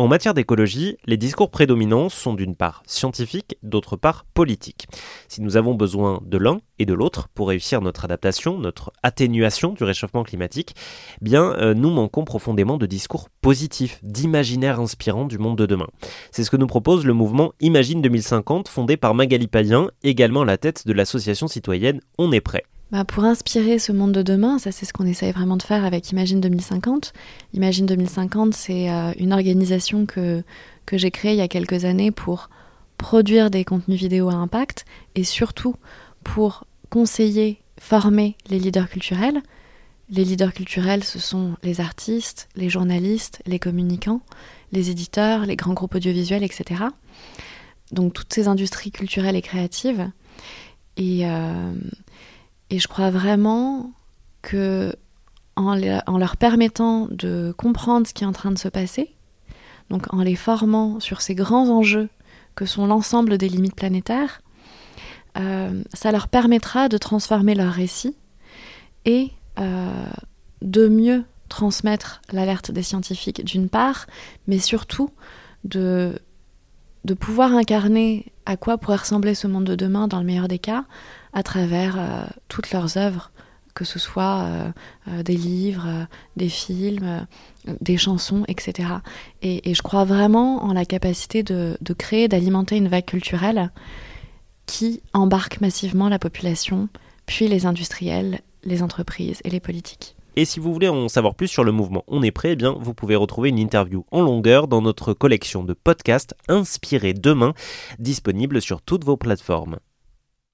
En matière d'écologie, les discours prédominants sont d'une part scientifiques, d'autre part politiques. Si nous avons besoin de l'un et de l'autre pour réussir notre adaptation, notre atténuation du réchauffement climatique, euh, nous manquons profondément de discours positifs, d'imaginaire inspirant du monde de demain. C'est ce que nous propose le mouvement Imagine 2050 fondé par Magali Payen, également à la tête de l'association citoyenne On est prêt. Bah pour inspirer ce monde de demain, ça c'est ce qu'on essaye vraiment de faire avec Imagine 2050. Imagine 2050, c'est euh, une organisation que, que j'ai créée il y a quelques années pour produire des contenus vidéo à impact et surtout pour conseiller, former les leaders culturels. Les leaders culturels, ce sont les artistes, les journalistes, les communicants, les éditeurs, les grands groupes audiovisuels, etc. Donc toutes ces industries culturelles et créatives. Et, euh, et je crois vraiment que en, leur permettant de comprendre ce qui est en train de se passer, donc en les formant sur ces grands enjeux que sont l'ensemble des limites planétaires, euh, ça leur permettra de transformer leur récit et euh, de mieux transmettre l'alerte des scientifiques d'une part, mais surtout de, de pouvoir incarner à quoi pourrait ressembler ce monde de demain dans le meilleur des cas à travers euh, toutes leurs œuvres, que ce soit euh, euh, des livres, des films, des chansons, etc. Et, je crois vraiment en la capacité de, de créer, d'alimenter une vague culturelle qui embarque massivement la population, puis les industriels, les entreprises et les politiques. Et si vous voulez en savoir plus sur le mouvement On est prêt, eh bien vous pouvez retrouver une interview en longueur dans notre collection de podcasts Inspirés demain, disponible sur toutes vos plateformes.